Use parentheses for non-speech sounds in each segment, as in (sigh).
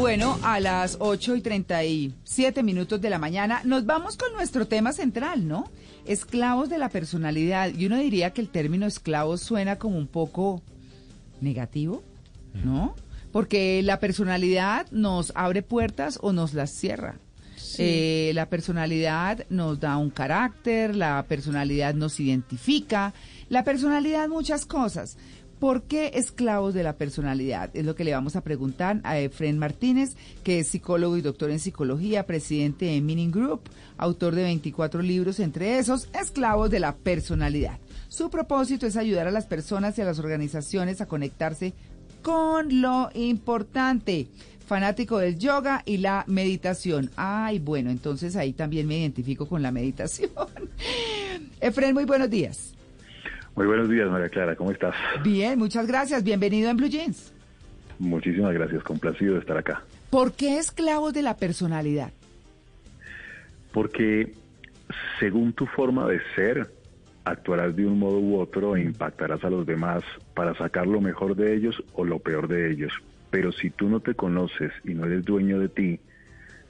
Bueno, a las 8 y 37 minutos de la mañana nos vamos con nuestro tema central, ¿no? Esclavos de la personalidad. Y uno diría que el término esclavo suena como un poco negativo, ¿no? Porque la personalidad nos abre puertas o nos las cierra. Eh, la personalidad nos da un carácter, la personalidad nos identifica, la personalidad muchas cosas. ¿Por qué esclavos de la personalidad? Es lo que le vamos a preguntar a Efren Martínez, que es psicólogo y doctor en psicología, presidente de Meaning Group, autor de 24 libros, entre esos, Esclavos de la Personalidad. Su propósito es ayudar a las personas y a las organizaciones a conectarse con lo importante. Fanático del yoga y la meditación. Ay, bueno, entonces ahí también me identifico con la meditación. (laughs) Efren, muy buenos días. Muy buenos días, María Clara, ¿cómo estás? Bien, muchas gracias. Bienvenido en Blue Jeans. Muchísimas gracias, complacido de estar acá. ¿Por qué esclavos de la personalidad? Porque según tu forma de ser, actuarás de un modo u otro e impactarás a los demás para sacar lo mejor de ellos o lo peor de ellos. Pero si tú no te conoces y no eres dueño de ti,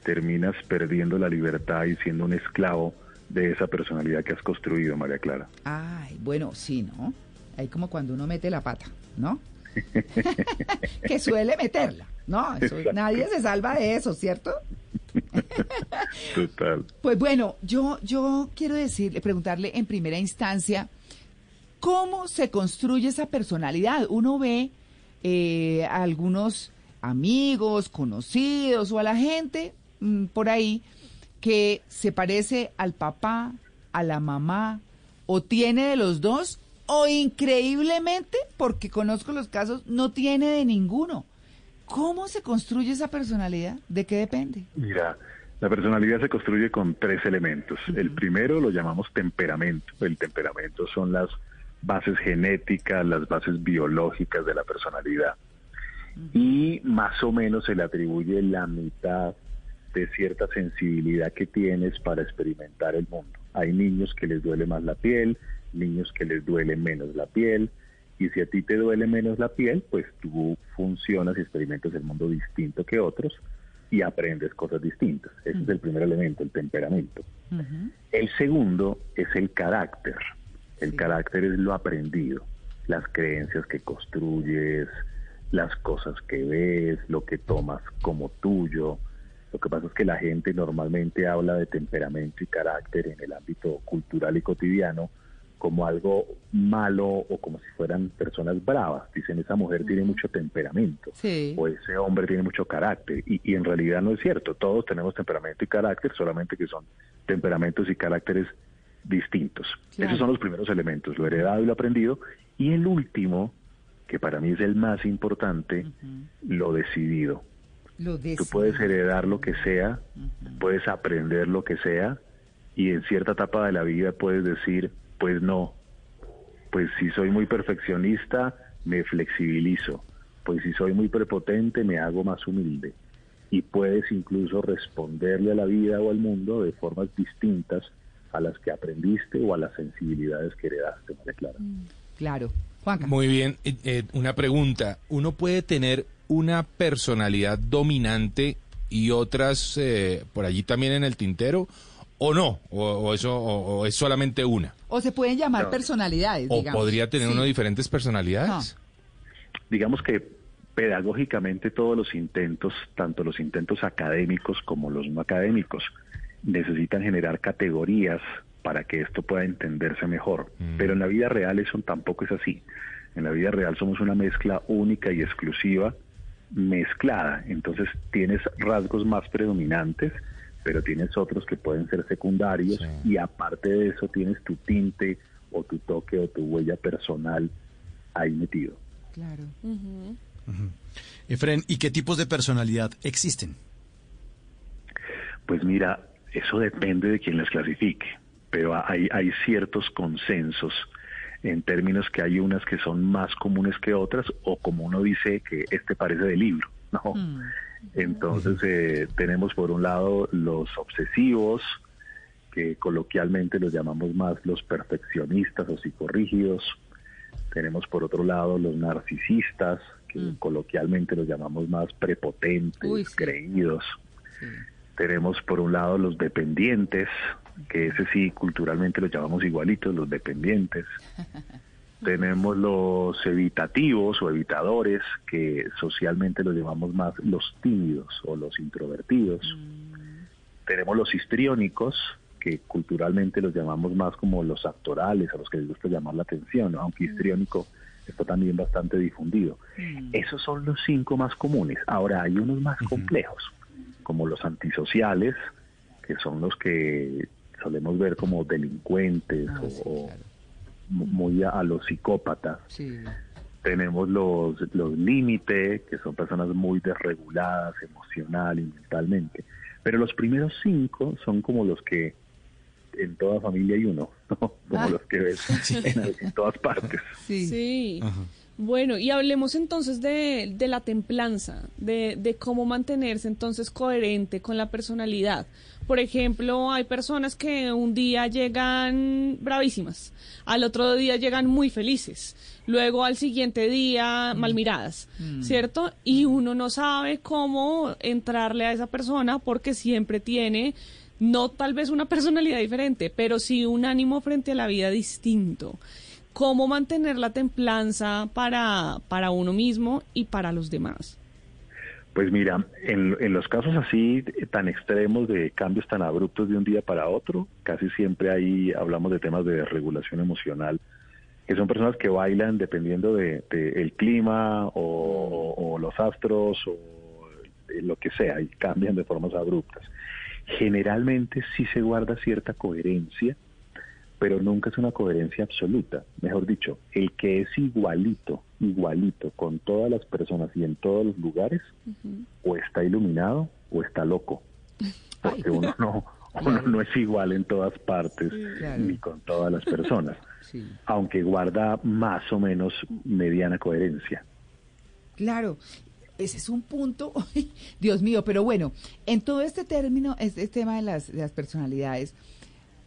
terminas perdiendo la libertad y siendo un esclavo de esa personalidad que has construido, María Clara. Ay, bueno, sí, ¿no? Ahí como cuando uno mete la pata, ¿no? (laughs) que suele meterla, ¿no? nadie se salva de eso, ¿cierto? Total. Pues bueno, yo, yo quiero decirle, preguntarle en primera instancia, ¿cómo se construye esa personalidad? Uno ve eh, a algunos amigos, conocidos o a la gente mm, por ahí que se parece al papá, a la mamá, o tiene de los dos, o increíblemente, porque conozco los casos, no tiene de ninguno. ¿Cómo se construye esa personalidad? ¿De qué depende? Mira, la personalidad se construye con tres elementos. El primero lo llamamos temperamento. El temperamento son las bases genéticas, las bases biológicas de la personalidad. Y más o menos se le atribuye la mitad de cierta sensibilidad que tienes para experimentar el mundo. Hay niños que les duele más la piel, niños que les duele menos la piel, y si a ti te duele menos la piel, pues tú funcionas y experimentas el mundo distinto que otros y aprendes cosas distintas. Ese es el primer elemento, el temperamento. El segundo es el carácter. El carácter es lo aprendido, las creencias que construyes, las cosas que ves, lo que tomas como tuyo, lo que pasa es que la gente normalmente habla de temperamento y carácter en el ámbito cultural y cotidiano como algo malo o como si fueran personas bravas. Dicen, esa mujer tiene mucho temperamento o ese hombre tiene mucho carácter. Y, en realidad no es cierto. Todos tenemos temperamento y carácter, solamente que son temperamentos y caracteres distintos. Esos son los primeros elementos, lo heredado y lo aprendido. Y el último, que para mí es el más importante, lo decidido. Tú puedes heredar lo que sea, puedes aprender lo que sea y en cierta etapa de la vida puedes decir, pues no, pues si soy muy perfeccionista, me flexibilizo, pues si soy muy prepotente, me hago más humilde. Y puedes incluso responderle a la vida o al mundo de formas distintas a las que aprendiste o a las sensibilidades que heredaste, María Clara. Mm, claro. Muy bien, eh, eh, una pregunta. ¿Uno puede tener una personalidad dominante y otras eh, por allí también en el tintero? ¿O no? ¿O, eso o, es solamente una? ¿O se pueden llamar personalidades? ¿O podría tener uno diferentes personalidades? Digamos que pedagógicamente todos los intentos, tanto los intentos académicos como los no académicos, necesitan generar categorías para que esto pueda entenderse mejor. Mm. Pero en la vida real eso tampoco es así. En la vida real somos una mezcla única y exclusiva, mezclada. Entonces tienes rasgos más predominantes, pero tienes otros que pueden ser secundarios y aparte de eso tienes tu tinte o tu toque o tu huella personal ahí metido. Claro. Efren, ¿y qué tipos de personalidad existen? Pues mira, eso depende de quien las clasifique pero hay, hay ciertos consensos en términos que hay unas que son más comunes que otras o como uno dice que este parece de libro, ¿no? Mm. Entonces eh, tenemos por un lado los obsesivos, que coloquialmente los llamamos más los perfeccionistas o psicorrígidos. Tenemos por otro lado los narcisistas, que mm. coloquialmente los llamamos más prepotentes, creídos. Tenemos por un lado los dependientes, que ese sí culturalmente los llamamos igualitos, los dependientes. (laughs) Tenemos los evitativos o evitadores, que socialmente los llamamos más los tímidos o los introvertidos. Mm. Tenemos los histriónicos, que culturalmente los llamamos más como los actorales, a los que les gusta llamar la atención, aunque mm. histriónico está también bastante difundido. Mm. Esos son los cinco más comunes. Ahora hay unos más complejos, como los antisociales, que son los que solemos ver como delincuentes ah, o, muy a, los psicópatas. Tenemos los, los límites, que son personas muy desreguladas emocional y mentalmente. Pero los primeros cinco son como los que en toda familia hay uno, (laughs) como ah. los que ves (laughs) en, todas partes. Sí. Bueno, y hablemos entonces de, de la templanza, de, de, cómo mantenerse entonces coherente con la personalidad. Por ejemplo, hay personas que un día llegan bravísimas, al otro día llegan muy felices, luego al siguiente día mal miradas, mm. ¿cierto? Y uno no sabe cómo entrarle a esa persona porque siempre tiene no tal vez una (laughs) personalidad diferente, pero sí un ánimo frente a la vida distinto cómo mantener la templanza para, para uno mismo y para los demás. Pues mira, en, en, los casos así tan extremos de cambios tan abruptos de un día para otro, casi siempre ahí hablamos de temas de regulación emocional, que son personas que bailan dependiendo de, el clima o, los astros o lo que sea y cambian de formas abruptas. Generalmente sí se guarda cierta coherencia pero nunca es una coherencia absoluta. Mejor dicho, el que es igualito, igualito con todas las personas y en todos los lugares, o está iluminado o está loco. (laughs) Porque uno no, uno no es igual en todas partes ni con todas las personas, (laughs) aunque guarda más o menos mediana coherencia. Claro, ese es un punto, (laughs) Dios mío, pero bueno, en todo este término, este tema de las, de las personalidades,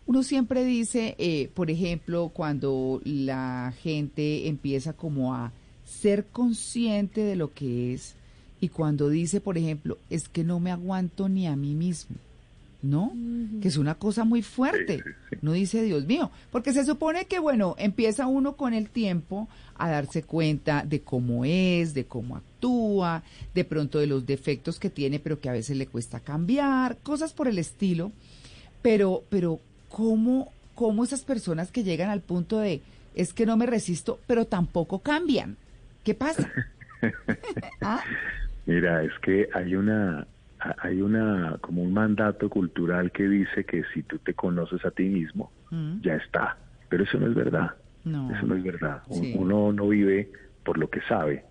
uno siempre dice, eh, por ejemplo, cuando la gente empieza como a ser consciente de lo que es y cuando dice, por ejemplo, es que no me aguanto ni a mí mismo, ¿no? Que es una cosa muy fuerte. No dice, Dios mío, porque se supone que, bueno, empieza uno con el tiempo a darse cuenta de cómo es, de cómo actúa, de pronto de los defectos que tiene, pero que a veces le cuesta cambiar, cosas por el estilo. Pero, pero cómo, cómo esas personas que llegan al punto de es que no me resisto, pero tampoco cambian. ¿Qué pasa? (laughs) ¿Ah? Mira, es que hay una hay una como un mandato cultural que dice que si tú te conoces a ti mismo, mm. ya está. Pero eso no es verdad. Eso no es verdad. Uno no vive por lo que sabe,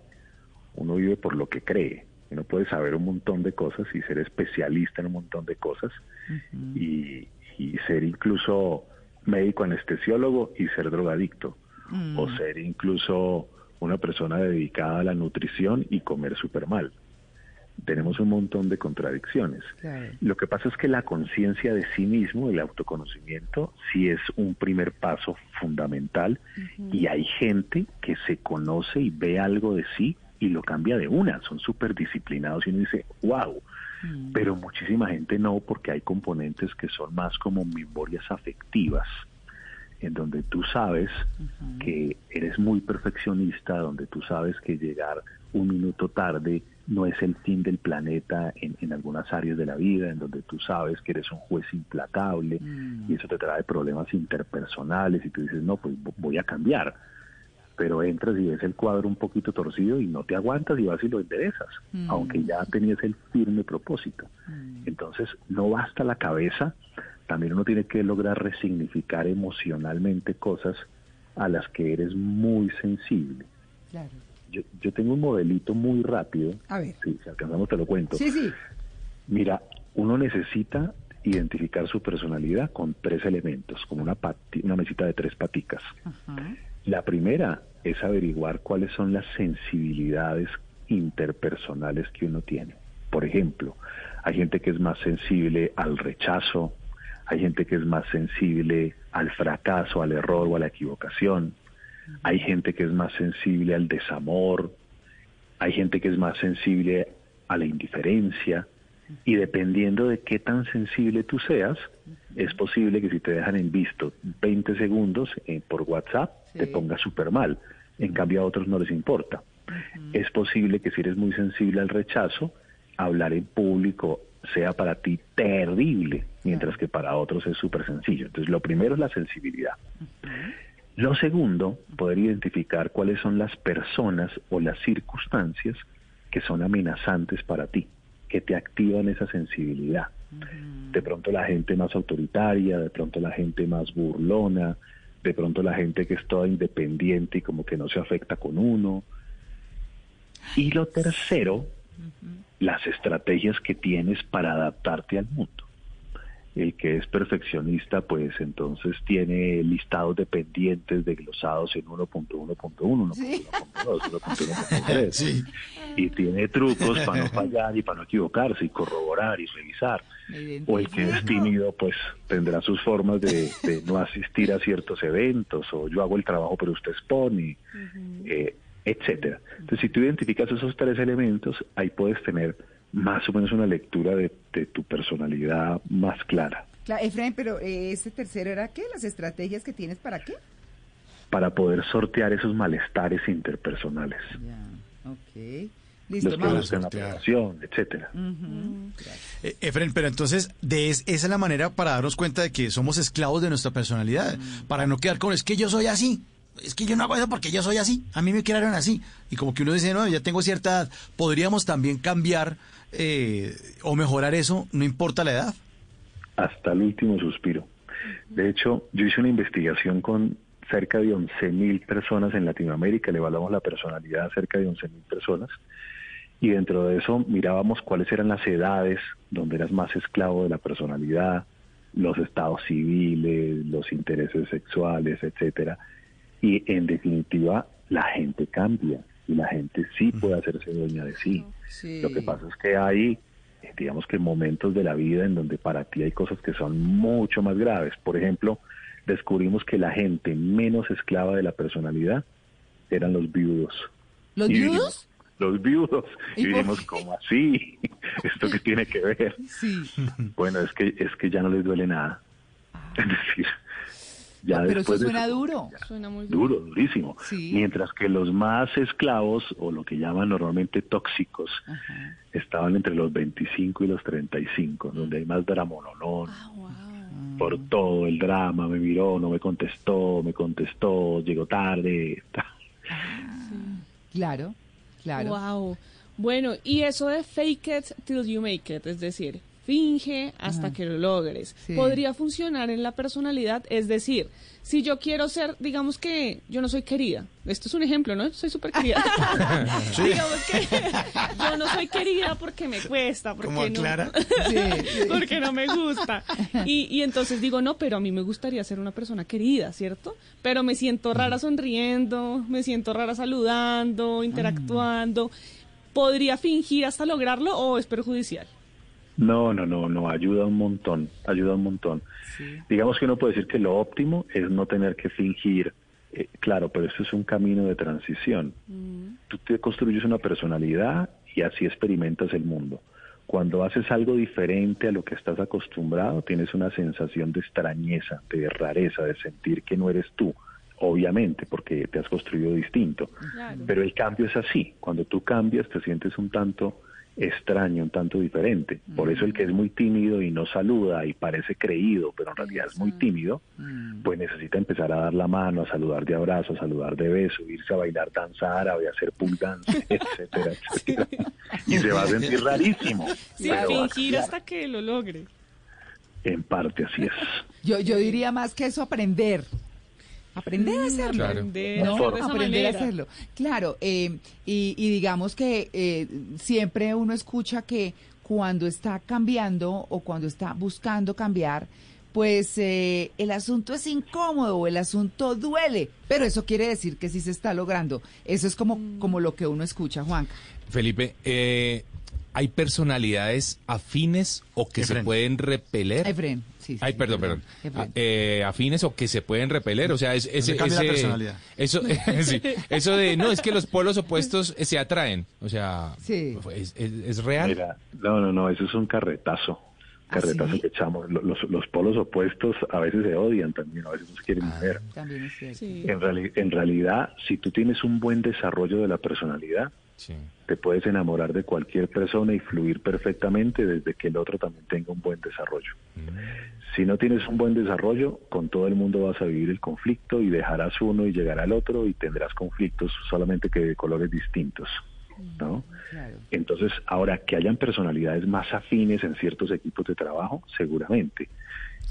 uno vive por lo que cree. Uno puede saber un montón de cosas y ser especialista en un montón de cosas y, y ser incluso médico anestesiólogo y ser drogadicto, mm. o ser incluso una persona dedicada a la nutrición y comer súper mal. Tenemos un montón de contradicciones. Lo que pasa es que la conciencia de sí mismo, el autoconocimiento, sí es un primer paso fundamental y hay gente que se conoce y ve algo de sí y lo cambia de una, son súper disciplinados y uno dice, wow, Mm. pero muchísima gente no porque hay componentes que son más como memorias afectivas en donde tú sabes que eres muy perfeccionista, donde tú sabes que llegar un minuto tarde no es el fin del planeta en, en algunas áreas de la vida, en donde tú sabes que eres un juez implacable mm. y eso te trae problemas interpersonales y tú dices, no, pues voy a cambiar pero entras y ves el cuadro un poquito torcido y no te aguantas y vas y lo enderezas, mm. aunque ya tenías el firme propósito. Mm. Entonces, no basta la cabeza, también uno tiene que lograr resignificar emocionalmente cosas a las que eres muy sensible. Yo, yo tengo un modelito muy rápido. A ver. si alcanzamos te lo cuento. Sí, sí. Mira, uno necesita identificar su personalidad con tres elementos, como una, una mesita de tres paticas. Ajá. La primera es averiguar cuáles son las sensibilidades interpersonales que uno tiene. Por ejemplo, hay gente que es más sensible al rechazo, hay gente que es más sensible al fracaso, al error o a la equivocación, hay gente que es más sensible al desamor, hay gente que es más sensible a la indiferencia y dependiendo de qué tan sensible tú seas, es posible que si te dejan en visto 20 segundos eh, por WhatsApp te ponga súper mal. En cambio a otros no les importa. Es posible que si eres muy sensible al rechazo, hablar en público sea para ti terrible, mientras que para otros es súper sencillo. Entonces lo primero es la sensibilidad. Lo segundo, poder identificar cuáles son las personas o las circunstancias que son amenazantes para ti, que te activan esa sensibilidad. De pronto la gente más autoritaria, de pronto la gente más burlona, de pronto la gente que es toda independiente y como que no se afecta con uno. Y lo tercero, las estrategias que tienes para adaptarte al mundo el que es perfeccionista, pues entonces tiene listados de pendientes desglosados en 1.1.1, 1.1.2, 1.1.3. Y tiene trucos para no fallar y para no equivocarse y corroborar y revisar. O el que es tímido, pues tendrá sus formas de, no asistir a ciertos eventos, o yo hago el trabajo pero usted expone, eh, etcétera. Entonces, si tú identificas esos tres elementos, ahí puedes tener más o menos una lectura de, tu personalidad más clara. Claro, Efraín, pero eh, ese tercero era qué? ¿Las estrategias que tienes para qué? Para poder sortear esos malestares interpersonales. Ya, ok. Listo, Los de la población, etcétera. Eh, Efraín, pero entonces, de esa es la manera para darnos cuenta de que somos esclavos de nuestra personalidad, para no quedar con es que yo soy así, es que yo no hago eso porque yo soy así, a mí me crearon así. Y como que uno dice, no, ya tengo cierta edad, podríamos también cambiar eh, o mejorar eso, no importa la edad? Hasta el último suspiro. De hecho, yo hice una investigación con cerca de 11.000 personas en Latinoamérica, le evaluamos la personalidad a cerca de 11.000 personas, y dentro de eso mirábamos cuáles eran las edades donde eras más esclavo de la personalidad, los estados civiles, los intereses sexuales, etcétera. Y en definitiva, la gente cambia y la gente sí puede hacerse dueña de sí. Lo que pasa es que hay, eh, digamos que momentos de la vida en donde para ti hay cosas que son mucho más graves. Por ejemplo, descubrimos que la gente menos esclava de la personalidad eran los viudos. ¿Los viudos? los viudos. Y, dijimos, ¿cómo así? (laughs) ¿Esto qué tiene que ver? Sí. Bueno, es que, es que ya no les duele nada. Ah. (laughs) Es decir, pero eso suena duro. Suena muy duro. durísimo. Mientras que los más esclavos, o lo que llaman normalmente tóxicos, estaban entre los 25 y los 35, donde hay más drama Ah, Por todo el drama, me miró, no me contestó, me contestó, llegó tarde. Ah, claro, claro. Wow. Bueno, y eso de fake it till you make it, es decir, finge hasta que lo logres. Podría funcionar en la personalidad, es decir, si yo quiero ser, digamos que yo no soy querida, esto es un ejemplo, ¿no? Soy súper querida. (laughs) digamos que yo no soy querida porque me cuesta, porque, no, (laughs) porque no me gusta. Y, y entonces digo, no, pero a mí me gustaría ser una persona querida, ¿cierto? Pero me siento rara sonriendo, me siento rara saludando, interactuando. ¿Podría fingir hasta lograrlo o es perjudicial? No, no, no, no, ayuda un montón, ayuda un montón. Digamos que uno puede decir que lo óptimo es no tener que fingir, eh, claro, pero esto es un camino de transición. Mm. Tú te construyes una personalidad y así experimentas el mundo. Cuando haces algo diferente a lo que estás acostumbrado, tienes una sensación de extrañeza, de rareza, de sentir que no eres tú obviamente, porque te has construido distinto. Pero el cambio es así. Cuando tú cambias, te sientes un tanto extraño, un tanto diferente. Por eso el que es muy tímido y no saluda y parece creído, pero en realidad es muy tímido, mm. pues necesita empezar a dar la mano, a saludar de abrazo, a saludar de beso, irse a bailar danza árabe, a hacer pull dance, (laughs) etcétera, etcétera. Y se va a sentir rarísimo. Sí, fingir hasta que lo logre. En parte así es. Yo, yo diría más que eso aprender. Aprender a hacerlo. Aprender, a hacerlo. Claro, eh, y, digamos que eh, siempre uno escucha que cuando está cambiando o cuando está buscando cambiar, pues eh, el asunto es incómodo o el asunto duele, pero eso quiere decir que sí se está logrando. Eso es como, mm. como lo que uno escucha, Juan. Felipe, ¿hay personalidades afines o que se pueden repeler? Efren, Sí, sí, Ay, perdón, perdón. Ah, eh, afines o que se pueden repeler, o sea, es, ese, la personalidad. Eso, (laughs) (laughs) sí, eso de, no, es que los polos opuestos se atraen, o sea, Sí. es, es- es real. Mira, no, no, no, eso es un carretazo. ¿Ah, Carretazo sí? que echamos. Lo- Los, los polos opuestos a veces se odian también, a veces no se quieren Ah. ver. También es cierto. Sí. En, reali- en realidad, si tú tienes un buen desarrollo de la personalidad, Sí. te puedes enamorar de cualquier persona y fluir perfectamente desde que el otro también tenga un buen desarrollo. Si no tienes un buen desarrollo, con todo el mundo vas a vivir el conflicto y dejarás uno y llegará al otro y tendrás conflictos solamente que de colores distintos, ¿no? Claro. Entonces, ahora que hayan personalidades más afines en ciertos equipos de trabajo, seguramente.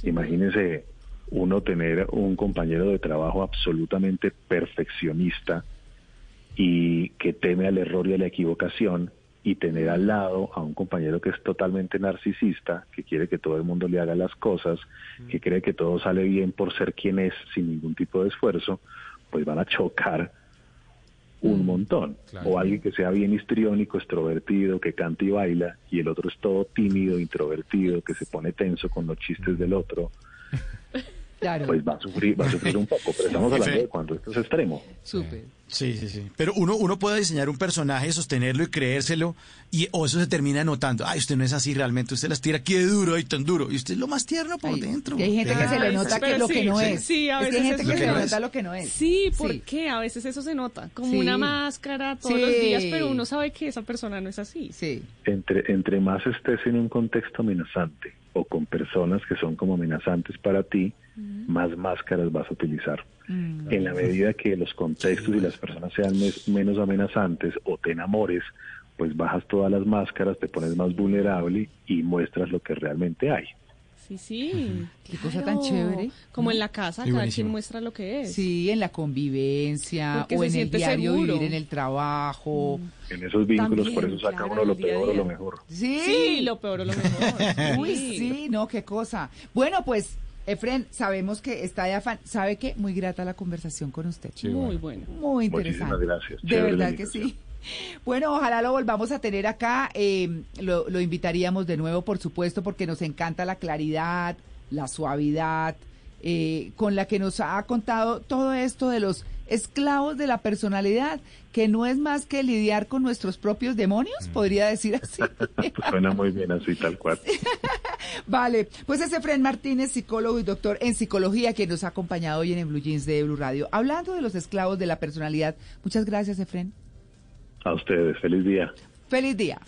Imagínese uno tener un compañero de trabajo absolutamente perfeccionista y que teme al error y a la equivocación y tener al lado a un compañero que es totalmente narcisista, que quiere que todo el mundo le haga las cosas, que cree que todo sale bien por ser quien es sin ningún tipo de esfuerzo, pues van a chocar un montón. Claro. O alguien que sea bien histriónico, extrovertido, que canta y baila, y el otro es todo tímido, introvertido, que se pone tenso con los chistes del otro, Claro. pues va a sufrir, va a sufrir un poco. Pero estamos hablando de cuando esto es extremo. Súper. Sí, sí, sí. Pero uno, uno puede diseñar un personaje, sostenerlo y creérselo, y o eso se termina notando. Ay, usted no es así realmente, usted las tira aquí de duro y tan duro, y usted es lo más tierno por Ay, dentro. hay gente que se le nota que lo sí, que no sí, es. sí, a Es que veces hay gente que se le no nota lo que no es. Sí, ¿por Sí. qué? A veces eso se nota, como Sí. una máscara todos los días, pero uno sabe que esa persona no es así. Sí. Entre, entre más estés en un contexto amenazante o con personas que son como amenazantes para ti, más máscaras vas a utilizar. Mm. En la medida que los contextos y las personas sean mes- menos amenazantes o te enamores, pues bajas todas las máscaras, te pones más vulnerable y muestras lo que realmente hay. Sí, sí. Qué cosa tan chévere, Como ¿no? en la casa, cada quien muestra lo que es. Sí, en la convivencia Porque o en el diario seguro. vivir en el trabajo. En esos vínculos, También, por eso saca claro, uno lo peor o lo mejor. Sí. Sí, lo peor o lo mejor. (laughs) Uy, sí, no, qué cosa. Bueno, pues, Efren, sabemos que está de afán. ¿Sabe qué? Muy grata la conversación con usted. Sí, Muy bueno. bueno. Muy Muchísimas interesante. gracias. De Chévere verdad que sí. Bueno, ojalá lo volvamos a tener acá. eh, lo, lo invitaríamos de nuevo, por supuesto, porque nos encanta la claridad, la suavidad, eh, con la que nos ha contado todo esto de los esclavos de la personalidad, que no es más que lidiar con nuestros propios demonios, podría decir así. (laughs) Suena muy bien así, tal cual. (laughs) Vale, pues es Efren Martínez, psicólogo y doctor en psicología, que nos ha acompañado hoy en el Blue Jeans de Blue Radio. Hablando de los esclavos de la personalidad, muchas gracias, Efren. A ustedes, feliz día. Feliz día.